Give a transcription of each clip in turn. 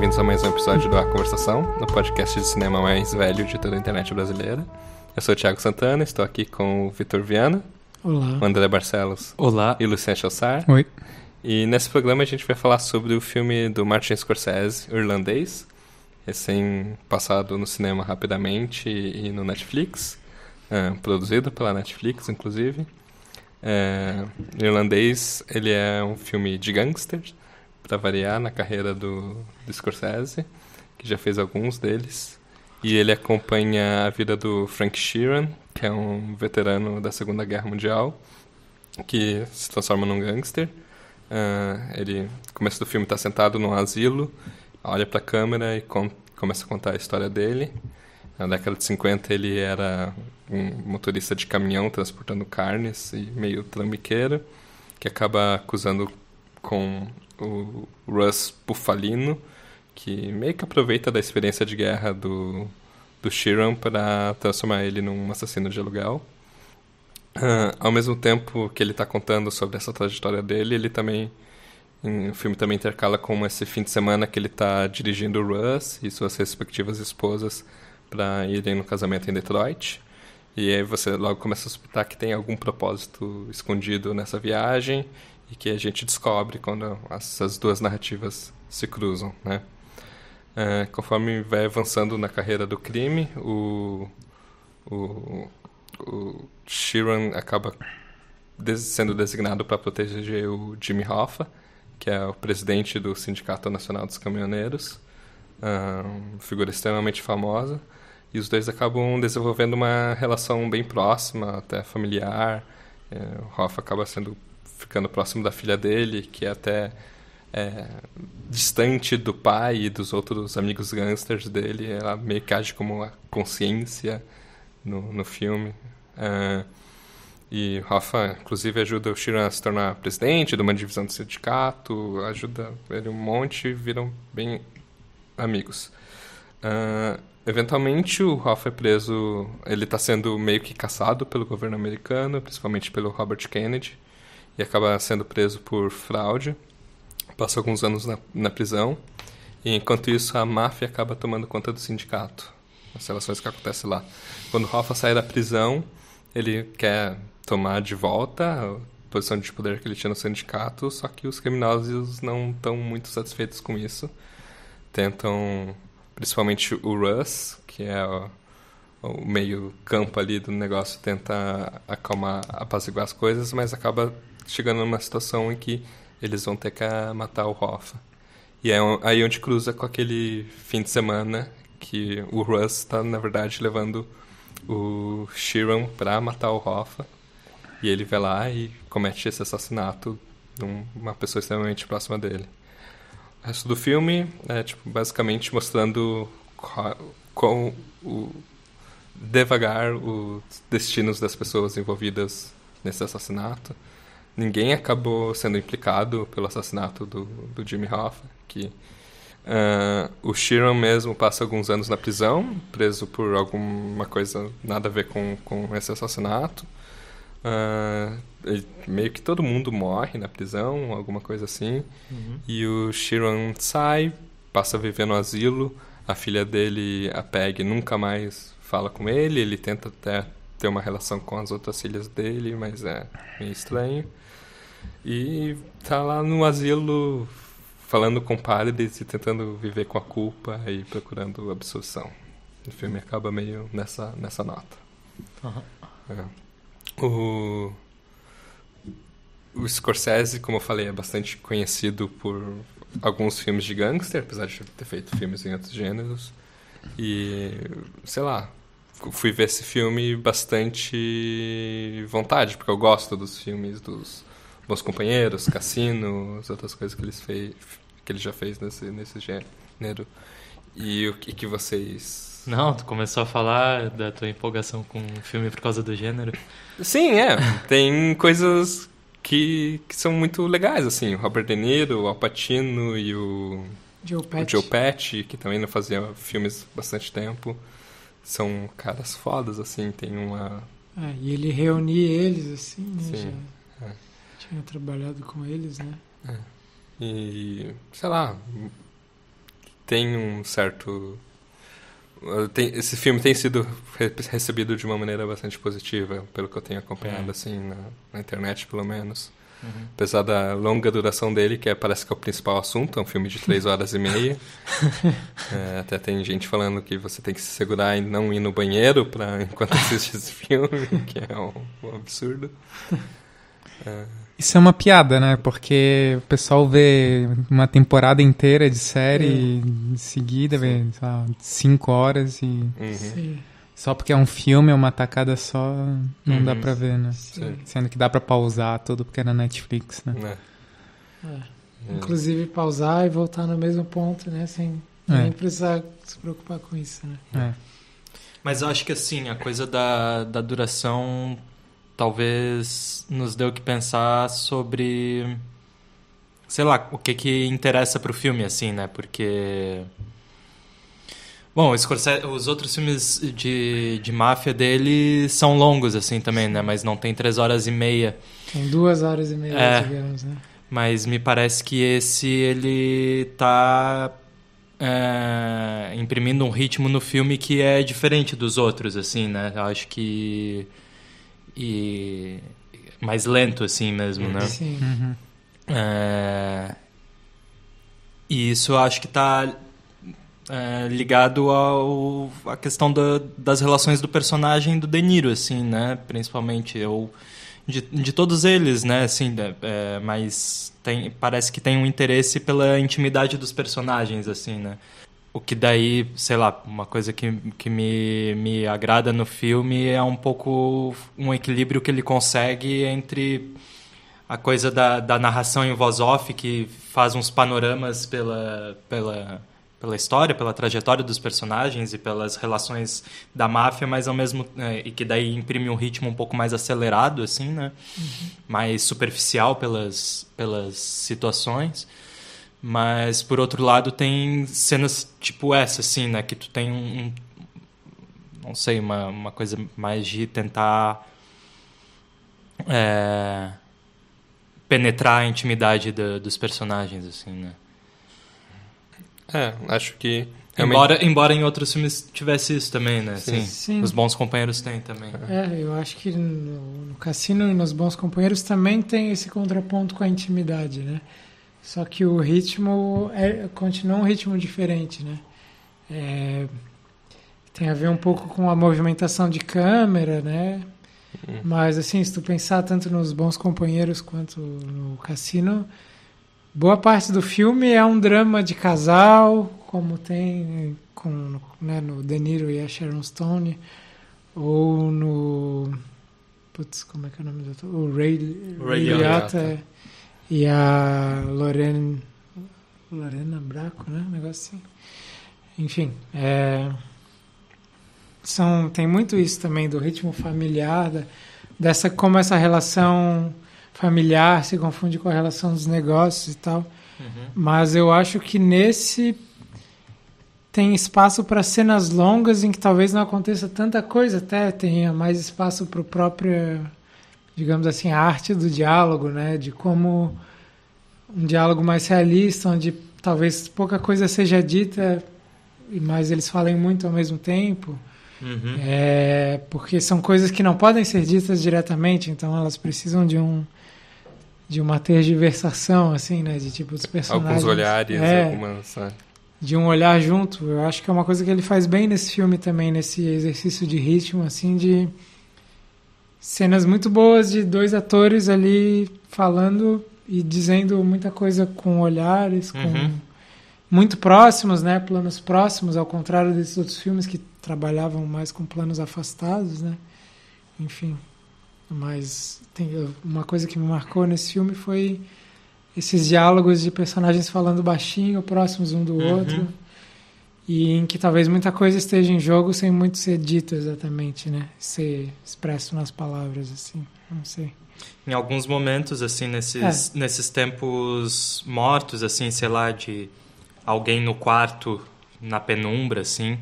Bem-vindos a mais um episódio do A Conversação, no podcast de cinema mais velho de toda a internet brasileira. Eu sou o Thiago Santana, estou aqui com o Vitor Viana, Olá. o André Barcelos Olá. e o Luciano Chassar. Oi. E nesse programa a gente vai falar sobre o filme do Martin Scorsese, o Irlandês, recém passado no cinema rapidamente e no Netflix, ah, produzido pela Netflix, inclusive. O Irlandês, ele é um filme de gangsters, para variar na carreira do, do Scorsese, que já fez alguns deles. E ele acompanha a vida do Frank Sheeran, que é um veterano da Segunda Guerra Mundial, que se transforma num gangster. Uh, ele, no começo do filme, está sentado num asilo, olha para a câmera e com, começa a contar a história dele. Na década de 50, ele era um motorista de caminhão transportando carnes e meio trambiqueiro, que acaba acusando com o Russ Bufalino, que meio que aproveita da experiência de guerra do, do Sheeran para transformar ele num assassino de aluguel. Uh, ao mesmo tempo que ele está contando sobre essa trajetória dele, ele também o filme também intercala com esse fim de semana que ele está dirigindo o Russ e suas respectivas esposas para irem no casamento em Detroit. E aí você logo começa a suspeitar que tem algum propósito escondido nessa viagem e que a gente descobre quando essas duas narrativas se cruzam, né? É, conforme vai avançando na carreira do crime, o, o, o Sheeran acaba des sendo designado para proteger o Jimmy Hoffa, que é o presidente do Sindicato Nacional dos Caminhoneiros, figura extremamente famosa, e os dois acabam desenvolvendo uma relação bem próxima, até familiar. É, o Hoffa acaba sendo ficando próximo da filha dele, que é até é, distante do pai e dos outros amigos gangsters dele. Ela meio que age como uma consciência no, no filme. É, e Rafa, inclusive, ajuda o Shiran a se tornar presidente de uma divisão do sindicato, ajuda ele um monte, viram bem amigos. Uh, eventualmente, o Rafa é preso, ele está sendo meio que caçado pelo governo americano, principalmente pelo Robert Kennedy, e acaba sendo preso por fraude. Passa alguns anos na, na prisão. E enquanto isso, a máfia acaba tomando conta do sindicato. As relações que acontecem lá. Quando Hoffa sai da prisão, ele quer tomar de volta a posição de poder que ele tinha no sindicato, só que os criminosos não estão muito satisfeitos com isso. Tentam, principalmente o Russ, que é o, o meio campo ali do negócio, tenta acalmar, apaziguar as coisas, mas acaba chegando numa situação em que eles vão ter que matar o Hoffa. E é aí onde cruza com aquele fim de semana que o Russ está, na verdade, levando o Sheeran para matar o Hoffa. E ele vai lá e comete esse assassinato de uma pessoa extremamente próxima dele. O resto do filme é tipo, basicamente mostrando com o devagar os destinos das pessoas envolvidas nesse assassinato ninguém acabou sendo implicado pelo assassinato do, do Jimmy Hoffa, que uh, o Sheeran mesmo passa alguns anos na prisão, preso por alguma coisa nada a ver com, com esse assassinato. Uh, meio que todo mundo morre na prisão, alguma coisa assim. Uhum. E o Sheeran sai, passa a viver no asilo. A filha dele, a Peg, nunca mais fala com ele. Ele tenta até ter uma relação com as outras filhas dele, mas é meio estranho. E tá lá no asilo falando com padres e tentando viver com a culpa e procurando absolução. O filme acaba meio nessa, nessa nota. Uhum. É. O, o Scorsese, como eu falei, é bastante conhecido por alguns filmes de gangster, apesar de ter feito filmes em outros gêneros. E, sei lá, fui ver esse filme bastante vontade, porque eu gosto dos filmes dos Bons Companheiros, Cassino, as outras coisas que, eles fez, que ele já fez nesse, nesse gênero. E o que, que vocês. Não, tu começou a falar da tua empolgação com o filme por causa do gênero. Sim, é. Tem coisas que, que são muito legais, assim. O Robert De Niro, o Al Pacino e o Joe Pesci. o Joe Pesci, que também não fazia filmes bastante tempo. São caras fodas, assim. Tem uma... É, e ele reunia eles, assim, né? Sim. Já tinha trabalhado com eles, né? É. E, sei lá, tem um certo. tem- esse filme tem sido re- recebido de uma maneira bastante positiva, pelo que eu tenho acompanhado, É. assim, na, na internet, pelo menos. Uhum. Apesar da longa duração dele, que é, parece que é o principal assunto, é um filme de três horas e meia. É, até tem gente falando que você tem que se segurar e não ir no banheiro pra, enquanto assiste esse filme, que é um, um absurdo. É, Isso é uma piada, né? Porque o pessoal vê uma temporada inteira de série em seguida, vê, sei lá, cinco horas e uhum. Sim, só porque é um filme, é uma tacada só, não dá Uhum. pra ver, né? sim. Sendo que dá pra pausar tudo porque é na Netflix, né? né? É. É. Inclusive pausar e voltar no mesmo ponto, né? Sem É. nem precisar se preocupar com isso, né? É. Mas eu acho que assim, a coisa da, da duração talvez nos deu que pensar sobre. Sei lá, o que que interessa pro filme, assim, né? Porque. Bom, Scorsese- os outros filmes de, de máfia dele são longos, assim, também, né? Mas não tem três horas e meia. Tem duas horas e meia, É. digamos, né? Mas me parece que esse ele tá é, imprimindo um ritmo no filme que é diferente dos outros, assim, né? Eu acho que e mais lento assim mesmo, né? Sim. Uhum. É, e isso eu acho que está ligado ao à questão da- das relações do personagem do De Niro, assim, né? Principalmente eu de, de todos eles, né? Assim, é, é, mas tem, parece que tem um interesse pela intimidade dos personagens, assim, né? O que daí, sei lá, uma coisa que, que me, me agrada no filme é um pouco um equilíbrio que ele consegue entre a coisa da, da narração em voz off, que faz uns panoramas pela, pela, pela história, pela trajetória dos personagens e pelas relações da máfia, mas ao mesmo é, e que daí imprime um ritmo um pouco mais acelerado, assim, né? Mais superficial pelas, pelas situações. Mas, por outro lado, tem cenas tipo essa, assim, né? Que tu tem um... um- não sei, uma, uma coisa mais de tentar... é, penetrar a intimidade da- dos personagens, assim, né? É, acho que. realmente- Embora, embora em outros filmes tivesse isso também, né? Sim. Sim. Sim. Os bons companheiros têm também. É, eu acho que no, no Cassino e nos Bons Companheiros também tem esse contraponto com a intimidade, né? Só que o ritmo é, continua um ritmo diferente, né? É, tem a ver um pouco com a movimentação de câmera, né? Mas, assim, se tu pensar tanto nos Bons Companheiros quanto no Cassino, boa parte do filme é um drama de casal, como tem com, né, no De Niro e a Sharon Stone, ou no... Putz, como é que é o nome do ator? O Ray, Ray Liotta. E a Lorena... Lorena Braco, né? Um negócio assim. Enfim, é são tem muito isso também do ritmo familiar da, dessa como essa relação familiar se confunde com a relação dos negócios e tal. Mas eu acho que nesse tem espaço para cenas longas em que talvez não aconteça tanta coisa até tenha mais espaço para o próprio digamos assim a arte do diálogo né? De como um diálogo mais realista onde talvez pouca coisa seja dita mais eles falem muito ao mesmo tempo. Uhum. é, porque são coisas que não podem ser ditas diretamente, então elas precisam de um de uma tergiversação assim, né, de tipo dos personagens. Alguns olhares, é, algumas. é. de um olhar junto. Eu acho que é uma coisa que ele faz bem nesse filme também, nesse exercício de ritmo assim de cenas muito boas de dois atores ali falando e dizendo muita coisa com olhares, com Uhum. muito próximos, né? Planos próximos, ao contrário desses outros filmes que trabalhavam mais com planos afastados, né? Enfim, mas tem uma coisa que me marcou nesse filme foi esses diálogos de personagens falando baixinho, próximos um do Uhum. outro, e em que talvez muita coisa esteja em jogo sem muito ser dito exatamente, né? Ser expresso nas palavras, assim, não sei. Em alguns momentos, assim, nesses, nesses tempos mortos, assim, sei lá, de alguém no quarto, na penumbra, assim,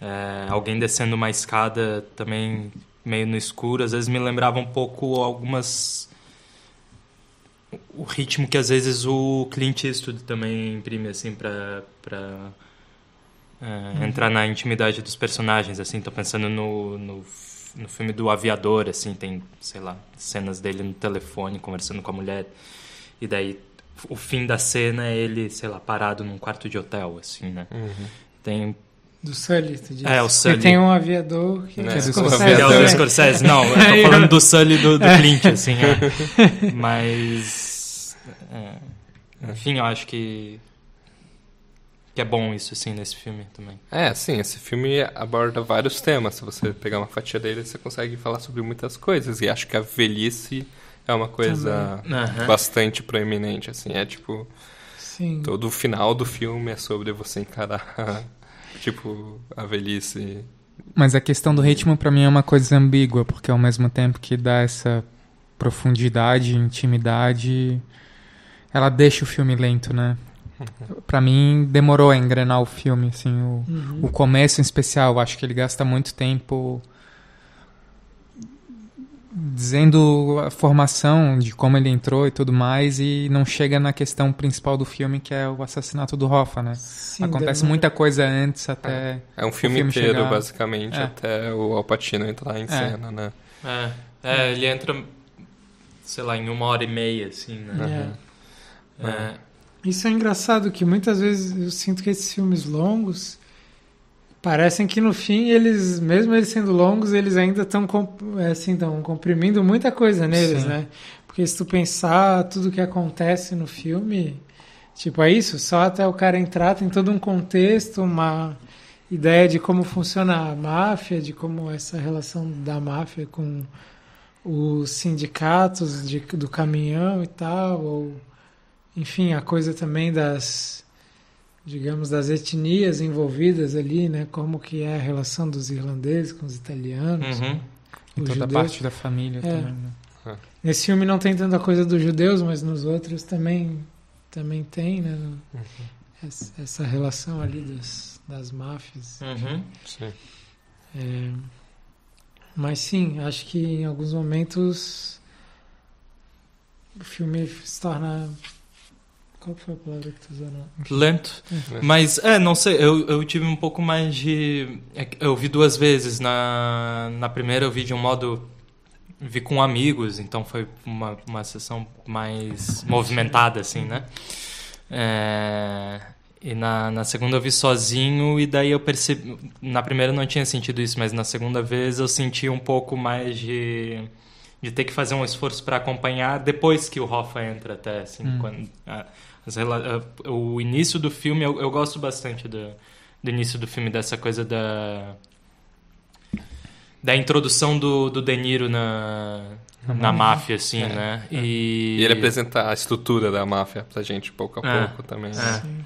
é, alguém descendo uma escada também meio no escuro, às vezes me lembrava um pouco algumas... O ritmo que às vezes o Clint Eastwood também imprime, assim, pra, pra, é, entrar na intimidade dos personagens, assim, tô pensando no, no, no filme do Aviador, assim, tem, sei lá, cenas dele no telefone conversando com a mulher, e daí o fim da cena é ele, sei lá, parado num quarto de hotel, assim, né? Tem Do Sully, tu disse. É, o Sully. E tem um aviador que É, é, do Scorsese, É o do né? Scorsese. Não, eu tô falando do Sully do, do Clint, assim. é. Mas. é, enfim, eu acho que. Que é bom isso, assim, nesse filme também. É, sim, esse filme aborda vários temas. Se você pegar uma fatia dele, você consegue falar sobre muitas coisas. E acho que a velhice é uma coisa Aham. bastante proeminente, assim. É tipo, Sim. todo o final do filme é sobre você encarar, tipo, a velhice. Mas a questão do ritmo pra mim é uma coisa ambígua, porque ao mesmo tempo que dá essa profundidade, intimidade, ela deixa o filme lento, né? Pra mim demorou a engrenar o filme, assim, o, Uhum. o começo em especial, acho que ele gasta muito tempo dizendo a formação de como ele entrou e tudo mais e não chega na questão principal do filme que é o assassinato do Hoffa, né? Sim, Acontece demora. muita coisa antes até É um filme, filme inteiro, chegar- basicamente, É. até o Alpatino entrar em cena, né? É, é, ele entra, sei lá, em uma hora e meia, assim, né? É. É. Isso é engraçado, que muitas vezes eu sinto que esses filmes longos parecem que no fim eles, mesmo eles sendo longos, eles ainda estão assim, tão comprimindo muita coisa neles, Sim. né? Porque se tu pensar tudo que acontece no filme, tipo, é isso, só até o cara entrar tem todo um contexto, uma ideia de como funciona a máfia, de como essa relação da máfia com os sindicatos de, do caminhão e tal, ou enfim, a coisa também das, digamos, das etnias envolvidas ali, né? Como que é a relação dos irlandeses com os italianos, Uhum. e os toda a judeus. parte da família É. também, né? Nesse filme não tem tanta coisa dos judeus, mas nos outros também também tem, né? no- Essa, essa relação ali das, das máfias. Uhum. Sim. É, mas sim, acho que em alguns momentos o filme se torna. Qual foi a palavra que tu usou? Não? Lento. Mas, é, não sei, eu, eu tive um pouco mais de. é Eu vi duas vezes. Na, na primeira eu vi de um modo. Vi com amigos, então foi uma, uma sessão mais movimentada, assim, né? É, e na, na segunda eu vi sozinho, e daí eu percebi. Na primeira eu não tinha sentido isso, mas na segunda vez eu senti um pouco mais de. de ter que fazer um esforço para acompanhar depois que o Hoffa entra, até, assim, Hum. quando. a- as o início do filme, eu, eu gosto bastante do, do início do filme, dessa coisa da. da introdução do, do De Niro na, na máfia, assim, É, né? E, E ele apresenta a estrutura da máfia pra gente pouco a É. pouco também. É. né? Sim.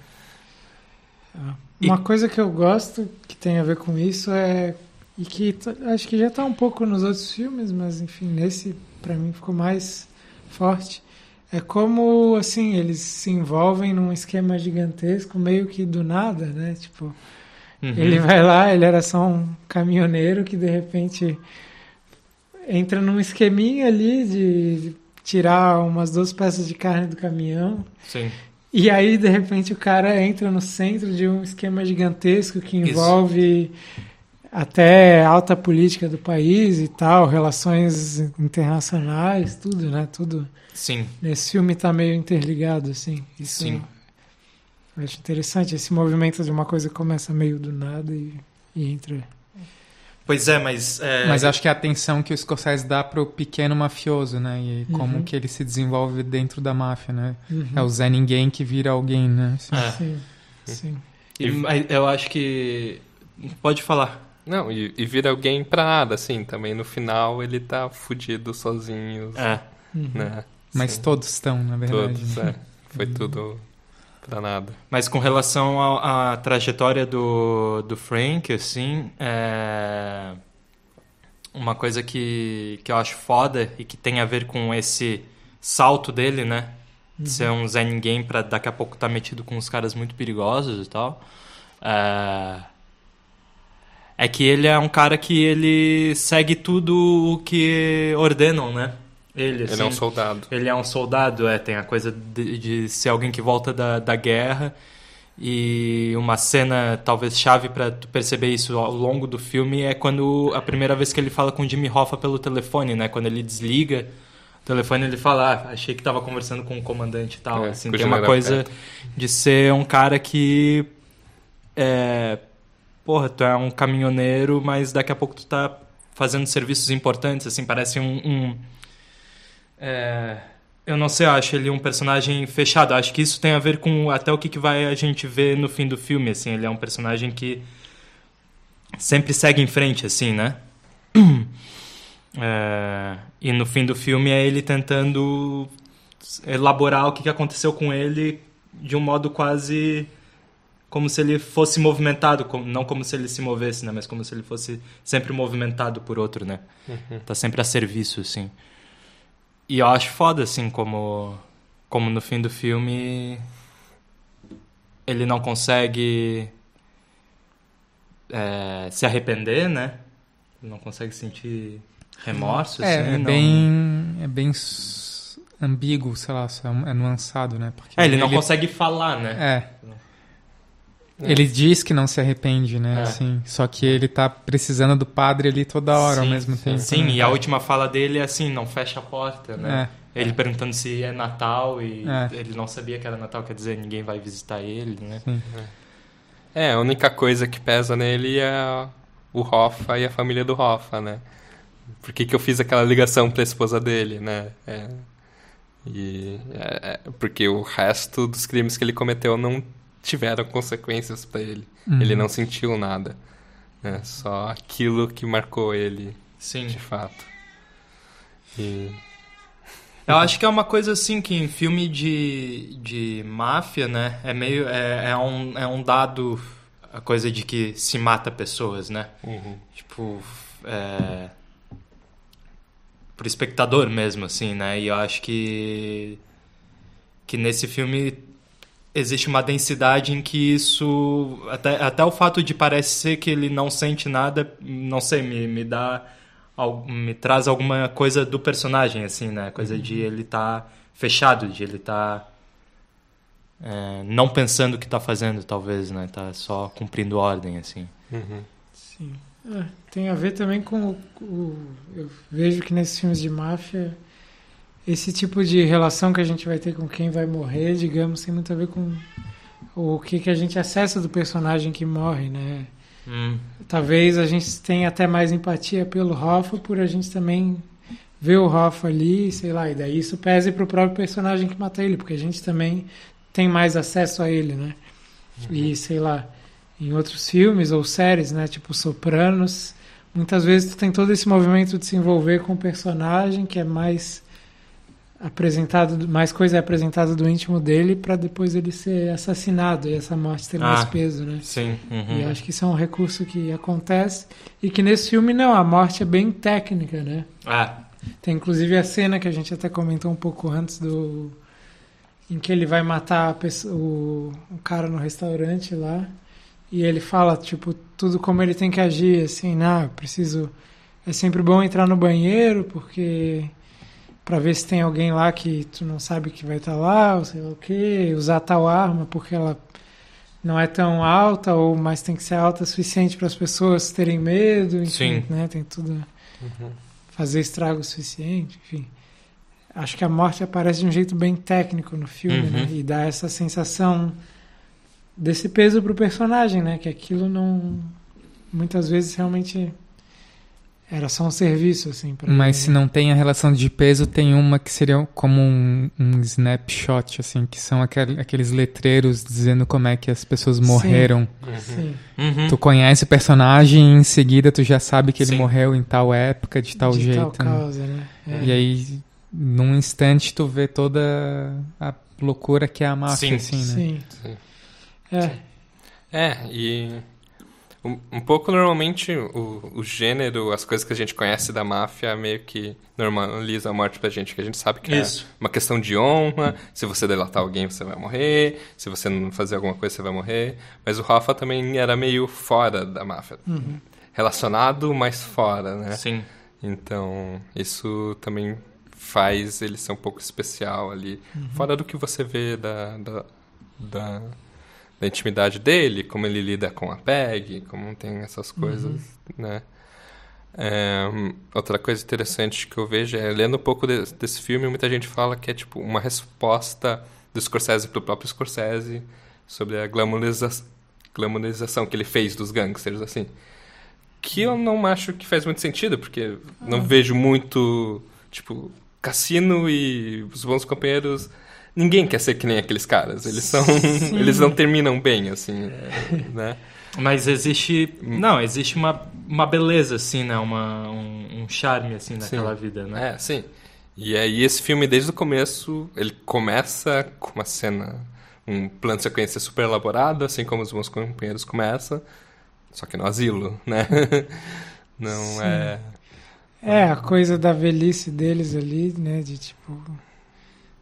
Ah, Uma coisa que eu gosto que tem a ver com isso é e que acho que já está um pouco nos outros filmes, mas enfim nesse para mim ficou mais forte é como assim eles se envolvem num esquema gigantesco meio que do nada, né? Tipo Uhum. ele vai lá, ele era só um caminhoneiro que de repente entra num esqueminha ali de tirar umas duas peças de carne do caminhão Sim. e aí, de repente, o cara entra no centro de um esquema gigantesco que envolve até alta política do país e tal, relações internacionais, tudo, né? Tudo. Sim. Nesse filme tá meio interligado, assim. Isso Sim. Eu acho interessante esse movimento de uma coisa que começa meio do nada e, e entra. Pois é, mas. é, Mas acho que a atenção que o Scorsese dá pro pequeno mafioso, né? E como Uhum. que ele se desenvolve dentro da máfia, né? Uhum. É o Zé Ninguém que vira alguém, né? Assim. é. Sim, sim. E- eu acho que. Pode falar. Não, e, e vira alguém pra nada, assim. Também no final ele tá fudido sozinho, É. Uhum. né? Mas Sim, todos estão, na verdade. todos, é. Foi tudo pra nada. Mas com relação à trajetória do, do Frank, assim, é... uma coisa que, que eu acho foda e que tem a ver com esse salto dele, né? De ser um Zé Ninguém pra daqui a pouco estar metido com uns caras muito perigosos e tal. É... é que ele é um cara que ele segue tudo o que ordenam, né? Ele, Ele é um assim, soldado. ele é um soldado, é, tem a coisa de, de ser alguém que volta da, da guerra E uma cena talvez chave para tu perceber isso ao longo do filme é quando a primeira vez que ele fala com o Jimmy Hoffa pelo telefone, né? Quando ele desliga o telefone, ele fala: ah, "Achei que estava conversando com o comandante e tal". É, assim, tem uma coisa perto. de ser um cara que é, porra, tu é um caminhoneiro, mas daqui a pouco tu tá fazendo serviços importantes, assim, parece um, um é, eu não sei, eu acho ele um personagem fechado. Acho que isso tem a ver com até o que, que vai a gente ver no fim do filme, assim. Ele é um personagem que sempre segue em frente, assim, né? É, e no fim do filme é ele tentando elaborar o que, que aconteceu com ele de um modo quase como se ele fosse movimentado, não como se ele se movesse, né? Mas como se ele fosse sempre movimentado por outro, né? Tá sempre a serviço, assim. E eu acho foda, assim, como, como no fim do filme ele não consegue é, se arrepender, né? Ele não consegue sentir remorso, É, assim. é não- bem, é bem ambíguo, sei lá, só é nuançado, né? Porque É, ele não consegue falar, né? É. Ele diz que não se arrepende, né? É. Assim, só que ele tá precisando do padre ali toda hora ao Sim, mesmo tempo. Sim, né? e a última fala dele é assim, não fecha a porta, né? É. Ele perguntando se é Natal e É. ele não sabia que era Natal, quer dizer, ninguém vai visitar ele, né? Sim. É, a única coisa que pesa nele é o Hoffa e a família do Hoffa, né? Por que, que eu fiz aquela ligação pra esposa dele, né? É, e, é, é, porque o resto dos crimes que ele cometeu não tiveram consequências pra ele. Uhum. Ele não sentiu nada. Né? Só aquilo que marcou ele, Sim. de fato. E, Eu acho que é uma coisa assim que em filme de, de máfia, né? É meio. É, é, um, é um dado a coisa de que se mata pessoas, né? Tipo. É, pro espectador mesmo, assim, né? E eu acho que. Que nesse filme existe uma densidade em que isso. Até, até o fato de parecer que ele não sente nada, não sei, me, me dá. Me traz alguma coisa do personagem, assim, né? Coisa de ele estar fechado, de ele estar. é, não pensando o que tá fazendo, talvez, né? Tá só cumprindo ordem, assim. uhum. Sim. É, tem a ver também com o, o- Eu vejo que nesses filmes de máfia, esse tipo de relação que a gente vai ter com quem vai morrer, digamos, tem muito a ver com o que, que a gente acessa do personagem que morre, né? Hum, Talvez a gente tenha até mais empatia pelo Hoffa por a gente também ver o Hoffa ali, sei lá, e daí isso pese pro próprio personagem que mata ele, porque a gente também tem mais acesso a ele, né? E sei lá, em outros filmes ou séries, né, tipo Sopranos, muitas vezes tu tem todo esse movimento de se envolver com o personagem que é mais apresentado, mais coisa é apresentada do íntimo dele para depois ele ser assassinado e essa morte ter mais Ah. peso, né? sim. uhum. E acho que isso é um recurso que acontece e que nesse filme não, a morte é bem técnica, né? Ah, Tem inclusive a cena que a gente até comentou um pouco antes do em que ele vai matar pessoa, o, o cara no restaurante lá e ele fala tipo tudo como ele tem que agir, assim, não, preciso é sempre bom entrar no banheiro porque para ver se tem alguém lá que tu não sabe que vai estar lá, ou sei lá o que, usar tal arma porque ela não é tão alta ou mas tem que ser alta o suficiente para as pessoas terem medo, enfim, Sim. né? Tem tudo fazer estrago o suficiente, enfim. Acho que a morte aparece de um jeito bem técnico no filme, Uhum. né? E dá essa sensação desse peso pro personagem, né? Que aquilo não muitas vezes realmente era só um serviço assim para Mas se não tem a relação de peso, tem uma que seria como um, um snapshot, assim, que são aquel- aqueles letreiros dizendo como é que as pessoas Sim. morreram. Sim. Tu conhece o personagem e em seguida tu já sabe que ele Sim. morreu em tal época, de tal de jeito. tal né? causa, né? É. E aí, num instante, tu vê toda a loucura que é a máfia, Sim. assim, né? Sim. Sim. É, É, e um, um pouco normalmente o, o gênero, as coisas que a gente conhece da máfia meio que normaliza a morte pra gente, que a gente sabe que Isso. é uma questão de honra, se você delatar alguém você vai morrer, se você não fazer alguma coisa você vai morrer, mas o Rafa também era meio fora da máfia. Uhum. Relacionado, mas fora, né? Sim. Então, isso também faz ele ser um pouco especial ali. Uhum. Fora do que você vê da, da, da, da intimidade dele, como ele lida com a Peg, como tem essas coisas, né? É, outra coisa interessante que eu vejo é, lendo um pouco de, desse filme, muita gente fala que é tipo uma resposta do Scorsese pro próprio Scorsese sobre a glamoriza glamorização que ele fez dos gangsters, assim. Que eu não acho que faz muito sentido, porque não vejo muito, tipo, Cassino e os bons companheiros ninguém quer ser que nem aqueles caras. Eles são. eles não terminam bem, assim, né? Mas existe. Não, existe uma, uma beleza, assim, né? Uma, um, um charme, assim, naquela Sim. vida, né? É, sim. E aí esse filme, desde o começo, ele começa com uma cena, um plano de sequência super elaborado, assim como os meus companheiros começam, só que no asilo, né? Não Sim. é... É, a coisa da velhice deles ali, né? De tipo.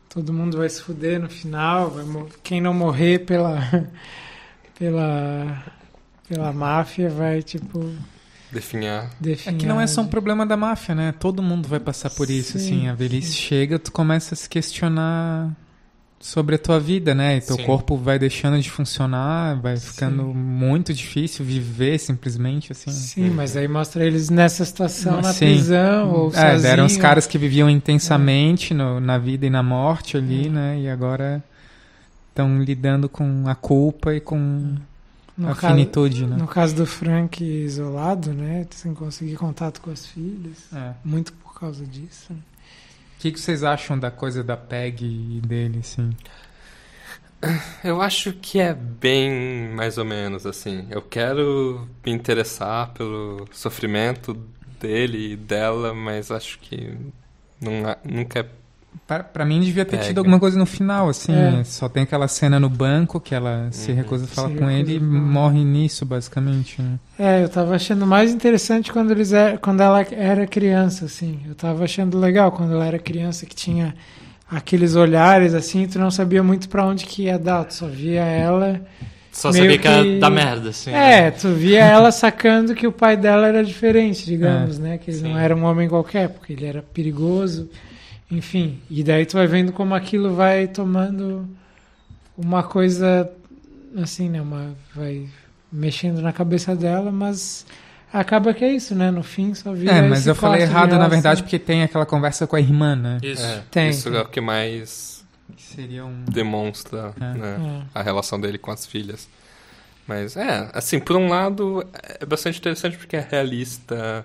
Todo mundo vai se fuder no final. Quem não morrer pela. pela. pela máfia vai, tipo. definhar. É Definir. que não é só um problema da máfia, né? Todo mundo vai passar por isso, Sim, assim. A velhice sim. chega, tu começa a se questionar sobre a tua vida, né? E teu Sim. corpo vai deixando de funcionar, vai ficando Sim. muito difícil viver simplesmente, assim. Sim, mas aí mostra eles nessa situação na Sim. prisão ou É, deram os sozinho. caras que viviam intensamente no- na vida e na morte ali, né? E agora estão lidando com a culpa e com no a caso, finitude, né? no caso do Frank isolado, né? Sem conseguir contato com as filhas. É. Muito por causa disso. né? O que, que vocês acham da coisa da Peg e dele, assim? Eu acho que é bem mais ou menos assim. Eu quero me interessar pelo sofrimento dele e dela, mas acho que não, há- nunca é Pra, pra mim devia ter Pega. tido alguma coisa no final, assim. É. Só tem aquela cena no banco que ela se Uhum. recusa a falar Se com ele e morre nisso, basicamente. Né? É, eu tava achando mais interessante quando eles er- quando ela era criança, assim. Eu tava achando legal quando ela era criança que tinha aqueles olhares assim, tu não sabia muito pra onde que ia dar, tu só via ela. Só sabia que que- ia dar merda, assim. É, tu via ela sacando que o pai dela era diferente, digamos, né? Que ele sim. não era um homem qualquer, porque ele era perigoso, enfim. E daí tu vai vendo como aquilo vai tomando uma coisa assim, né? Uma, vai mexendo na cabeça dela, mas acaba que é isso, né? No fim só vira É, mas esse eu falei errado, na verdade, porque tem aquela conversa com a irmã, né? Isso. É, Tem, isso tem. é o que mais um... demonstra É. né, É. a relação dele com as filhas. Mas é, assim, por um lado é bastante interessante porque é realista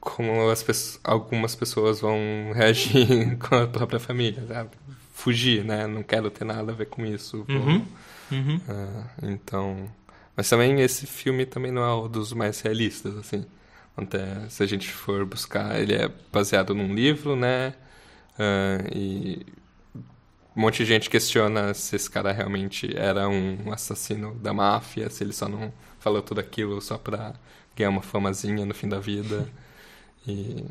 como as pessoas, algumas pessoas vão reagir com a própria família, sabe? Fugir, né? Não quero ter nada a ver com isso. vou- Uhum. Uhum. ah, então, mas também esse filme também não é um dos mais realistas, assim. Até se a gente for buscar, ele é baseado num livro, né? Ah, e um monte de gente questiona se esse cara realmente era um assassino da máfia, se ele só não falou tudo aquilo só pra ganhar uma famazinha no fim da vida. E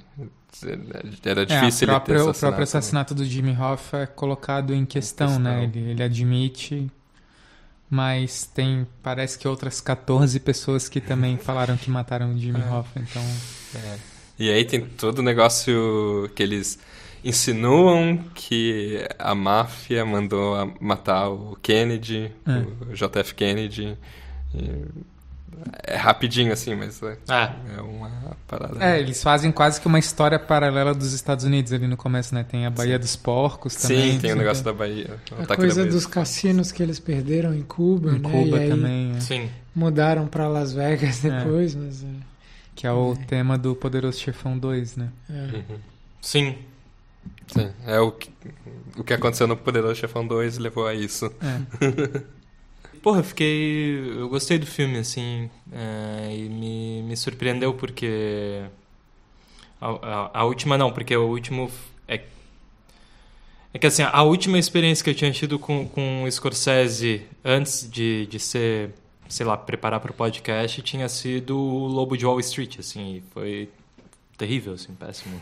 era É, difícil o próprio, ele ter o próprio assassinato do Jimmy Hoffa é colocado em questão, questão. né? Ele, ele admite, mas tem, parece que outras 14 pessoas que também falaram que mataram o Jimmy É. Hoffa, então... É. E aí tem todo o negócio que eles insinuam que a máfia mandou matar o Kennedy, É. o JF Kennedy. E é rapidinho assim, mas é, É. é uma parada. É, eles fazem quase que uma história paralela dos Estados Unidos ali no começo, né? Tem a Baía dos Porcos também. Sim, tem o negócio da Bahia. A coisa Bahia. dos cassinos que eles perderam em Cuba, Em né? Cuba e aí também, é. Sim. mudaram pra Las Vegas É. depois, mas é, que é o tema do Poderoso Chefão 2, né? é. Uhum. Sim. Sim, é o que, o que aconteceu no Poderoso Chefão 2 levou a isso. É. Porra, eu fiquei. Eu gostei do filme, assim. é, e me, me surpreendeu porque. A, a, a última não, porque o último. É, é que assim, a última experiência que eu tinha tido com, com o Scorsese antes de, de ser, sei lá, preparar para o podcast tinha sido o Lobo de Wall Street, assim. Foi terrível, assim, péssimo.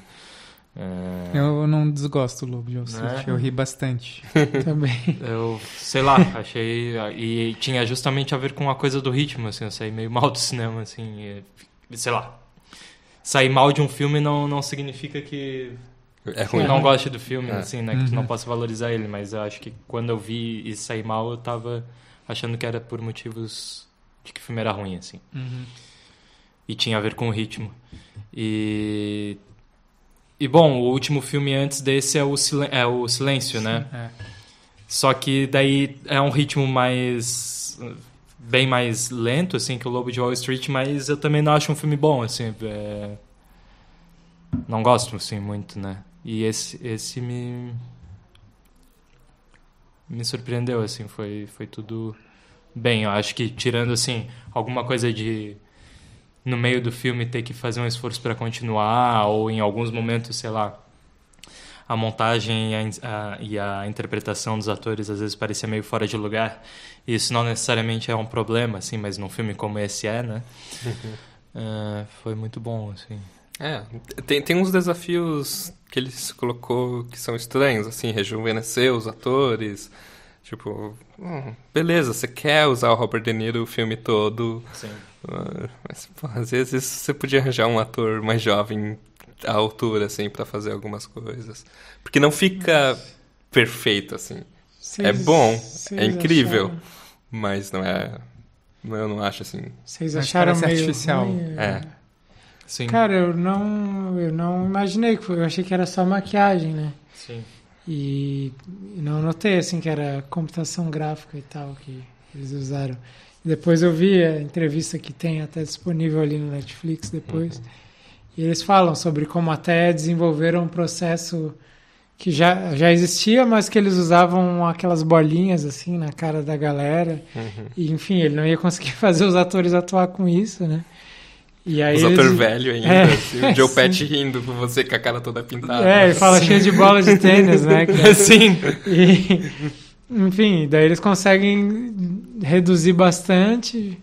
É, Eu não desgosto do Lobo de Wall Street, Né? eu ri bastante. Também. Eu, sei lá, achei. E tinha justamente a ver com a coisa do ritmo, assim. Eu saí meio mal do cinema, assim. e, sei lá. Sair mal de um filme não, não significa que É eu ruim. não goste do filme, É. assim, né? Que tu não Uhum. possa valorizar ele. Mas eu acho que quando eu vi e saí mal, eu tava achando que era por motivos de que o filme era ruim, assim. Uhum. E tinha a ver com o ritmo. E. E bom, o último filme antes desse é o, Silen é o Silêncio, né? É. Só que daí é um ritmo mais. bem mais lento, assim, que o Lobo de Wall Street, mas eu também não acho um filme bom, assim. é, Não gosto, assim, muito, né? E esse, esse me. me surpreendeu, assim, foi, foi tudo bem. Eu acho que tirando, assim, alguma coisa de. No meio do filme ter que fazer um esforço para continuar, ou em alguns momentos, sei lá a montagem e a, a, e a, interpretação dos atores às vezes parecia meio fora de lugar. E isso não necessariamente é um problema, assim, mas num filme como esse é, né? uh, foi muito bom, assim. É, tem, tem uns desafios que ele colocou que são estranhos, assim, rejuvenescer os atores. Tipo, hum, beleza, você quer usar o Robert De Niro o filme todo. Sim. Mas, pô, às vezes você podia arranjar um ator mais jovem à altura, assim, para fazer algumas coisas. Porque não fica perfeito, assim. Vocês- é bom, é incrível, acharam- mas não é. Eu não acho assim. Vocês Mas acharam parece meio artificial. ruim? É. Sim. Cara, eu não, eu não imaginei que foi, eu achei que era só maquiagem, né? Sim. E e não notei assim que era computação gráfica e tal que eles usaram. Depois eu vi a entrevista que tem até disponível ali no Netflix depois. E eles falam sobre como até desenvolveram um processo que já, já existia, mas que eles usavam aquelas bolinhas assim na cara da galera. Uhum. E enfim, ele não ia conseguir fazer os atores atuar com isso, né? E aí Os eles- ator velho ainda, É, assim, o Joe sim. Patch rindo com você com a cara toda pintada. É, ele fala cheio de bola de tênis, né? que- Sim. E, enfim, daí eles conseguem reduzir bastante.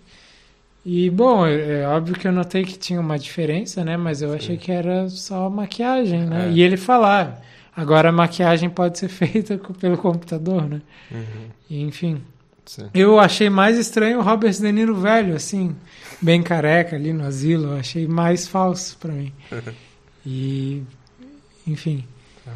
E, bom, é, é óbvio que eu notei que tinha uma diferença, né? Mas eu achei que era só maquiagem, né? É. E ele falar, agora a maquiagem pode ser feita pelo computador, né? Uhum, E, enfim, sim. eu achei mais estranho o Robert De Niro velho, assim, bem careca ali no asilo. Eu achei mais falso pra mim. E, enfim... O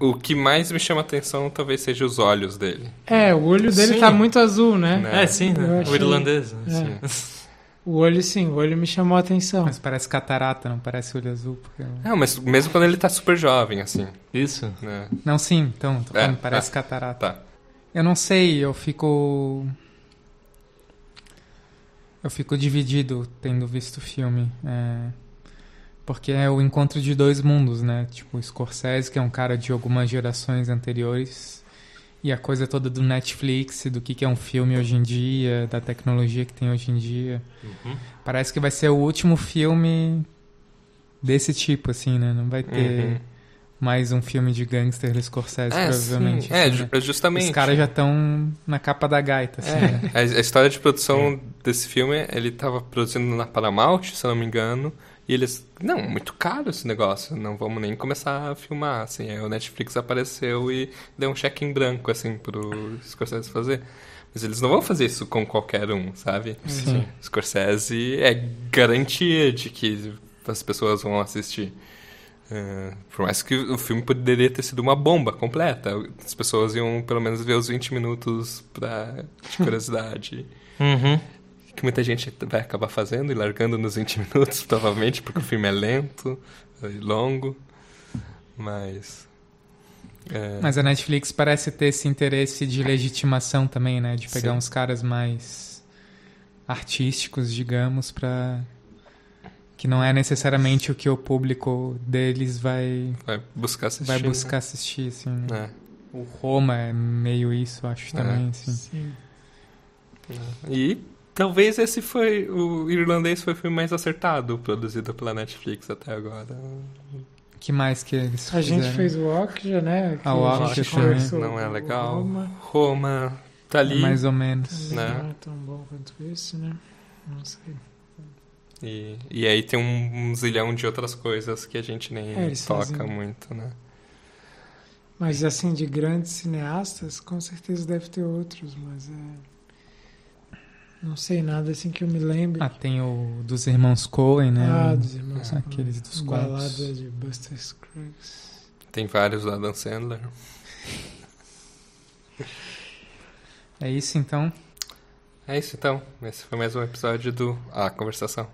o que mais me chama atenção talvez seja os olhos dele. É, o olho dele Sim. tá muito azul, né? Né? É, sim, né? achei- O irlandês. né? É. Sim. O olho, sim, o olho me chamou a atenção. Mas parece catarata, não parece olho azul. Porque... Não, mas mesmo quando ele tá super jovem, assim. Isso. Né? Não, sim, então, tô falando, É, parece ah. catarata. Tá. Eu não sei, eu fico. Eu fico dividido tendo visto o filme. é, Porque é o encontro de dois mundos, né? Tipo, o Scorsese, que é um cara de algumas gerações anteriores, e a coisa toda do Netflix, do que que é um filme hoje em dia, da tecnologia que tem hoje em dia. Uhum. Parece que vai ser o último filme desse tipo, assim, né? Não vai ter Uhum. mais um filme de gangster do Scorsese, É, provavelmente. sim. É, assim, né? justamente. Os caras já estão na capa da gaita, assim, né? É, a, a história de produção desse filme, ele tava produzindo na Paramount, se eu não me engano, e eles, não, muito caro esse negócio, não vamos nem começar a filmar, assim, aí o Netflix apareceu e deu um cheque em branco, assim, pro Scorsese fazer. Mas eles não vão fazer isso com qualquer um, sabe? Sim. Scorsese é garantia de que as pessoas vão assistir. É, por mais que o filme poderia ter sido uma bomba completa, as pessoas iam pelo menos ver os 20 minutos pra, de curiosidade. Uhum. Que muita gente vai acabar fazendo e largando nos 20 minutos, provavelmente, porque o filme é lento e longo. Mas. é, Mas a Netflix parece ter esse interesse de legitimação também, né? De pegar Sim. uns caras mais artísticos, digamos, pra... Que não é necessariamente o que o público deles vai, vai buscar assistir. vai né? buscar assistir, assim. né? É. O Roma é meio isso, acho, também, assim. Sim. E talvez esse foi. O irlandês foi o filme mais acertado produzido pela Netflix até agora. que mais que eles A gente fizeram? fez o Okja, né? Que Ah, o a gente Okja Não é legal. Roma. Roma tá É ali. mais ou menos. Né? Não é tão bom quanto esse, né? Não sei. E, e aí tem um, um zilhão de outras coisas que a gente nem É, toca fazem- muito, né? Mas assim, de grandes cineastas, com certeza deve ter outros, mas é. Não sei nada assim que eu me lembre. Ah, tem o dos irmãos Coen, né? Ah, dos irmãos. Aqueles dos Balada contos. de Buster Scruggs. Tem vários do Adam Sandler. É isso então. É isso então. Esse foi mais um episódio do A Conversação.